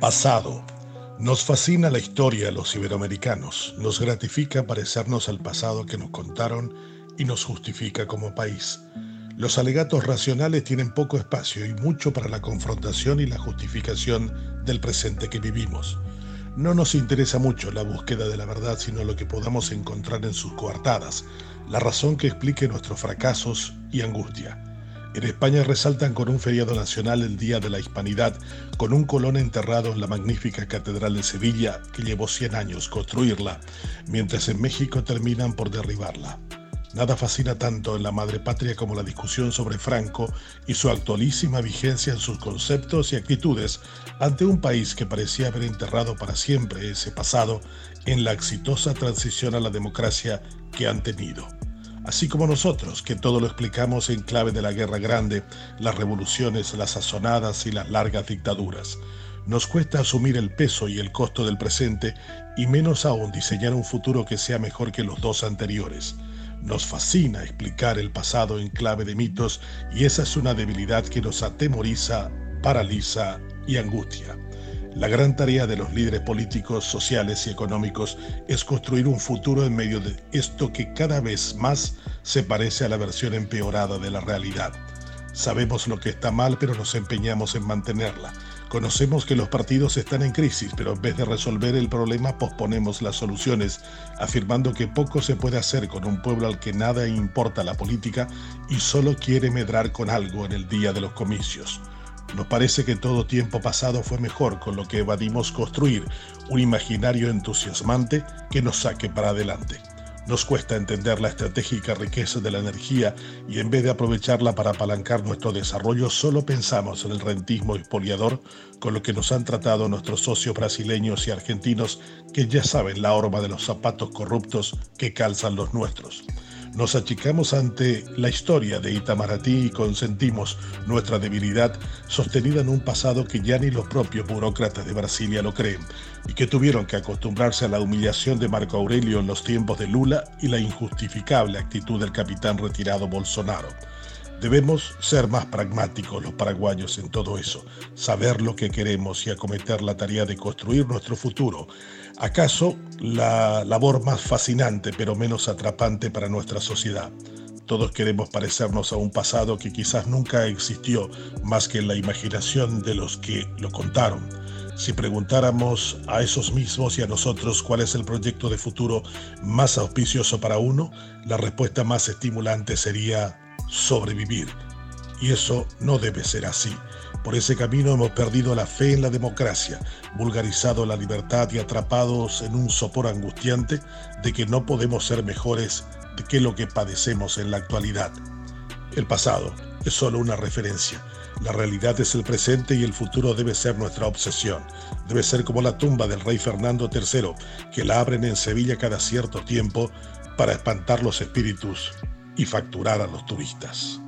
Pasado. Nos fascina la historia de los iberoamericanos, nos gratifica parecernos al pasado que nos contaron y nos justifica como país. Los alegatos racionales tienen poco espacio y mucho para la confrontación y la justificación del presente que vivimos. No nos interesa mucho la búsqueda de la verdad, sino lo que podamos encontrar en sus coartadas, la razón que explique nuestros fracasos y angustia. En España resaltan con un feriado nacional el Día de la Hispanidad, con un colón enterrado en la magnífica Catedral de Sevilla, que llevó 100 años construirla, mientras en México terminan por derribarla. Nada fascina tanto en la madre patria como la discusión sobre Franco y su actualísima vigencia en sus conceptos y actitudes ante un país que parecía haber enterrado para siempre ese pasado en la exitosa transición a la democracia que han tenido así como nosotros, que todo lo explicamos en clave de la guerra grande, las revoluciones, las sazonadas y las largas dictaduras. Nos cuesta asumir el peso y el costo del presente y menos aún diseñar un futuro que sea mejor que los dos anteriores. Nos fascina explicar el pasado en clave de mitos y esa es una debilidad que nos atemoriza, paraliza y angustia. La gran tarea de los líderes políticos, sociales y económicos es construir un futuro en medio de esto que cada vez más se parece a la versión empeorada de la realidad. Sabemos lo que está mal, pero nos empeñamos en mantenerla. Conocemos que los partidos están en crisis, pero en vez de resolver el problema posponemos las soluciones, afirmando que poco se puede hacer con un pueblo al que nada importa la política y solo quiere medrar con algo en el día de los comicios. Nos parece que todo tiempo pasado fue mejor, con lo que evadimos construir un imaginario entusiasmante que nos saque para adelante. Nos cuesta entender la estratégica riqueza de la energía y en vez de aprovecharla para apalancar nuestro desarrollo, solo pensamos en el rentismo expoliador con lo que nos han tratado nuestros socios brasileños y argentinos que ya saben la horma de los zapatos corruptos que calzan los nuestros. Nos achicamos ante la historia de Itamaraty y consentimos nuestra debilidad sostenida en un pasado que ya ni los propios burócratas de Brasilia lo creen y que tuvieron que acostumbrarse a la humillación de Marco Aurelio en los tiempos de Lula y la injustificable actitud del capitán retirado Bolsonaro. Debemos ser más pragmáticos los paraguayos en todo eso, saber lo que queremos y acometer la tarea de construir nuestro futuro, ¿Acaso la labor más fascinante pero menos atrapante para nuestra sociedad? Todos queremos parecernos a un pasado que quizás nunca existió más que en la imaginación de los que lo contaron. Si preguntáramos a esos mismos y a nosotros cuál es el proyecto de futuro más auspicioso para uno, la respuesta más estimulante sería sobrevivir. Y eso no debe ser así. Por ese camino hemos perdido la fe en la democracia, vulgarizado la libertad y atrapados en un sopor angustiante de que no podemos ser mejores de que lo que padecemos en la actualidad. El pasado es solo una referencia. La realidad es el presente y el futuro debe ser nuestra obsesión. Debe ser como la tumba del rey Fernando III, que la abren en Sevilla cada cierto tiempo para espantar los espíritus y facturar a los turistas.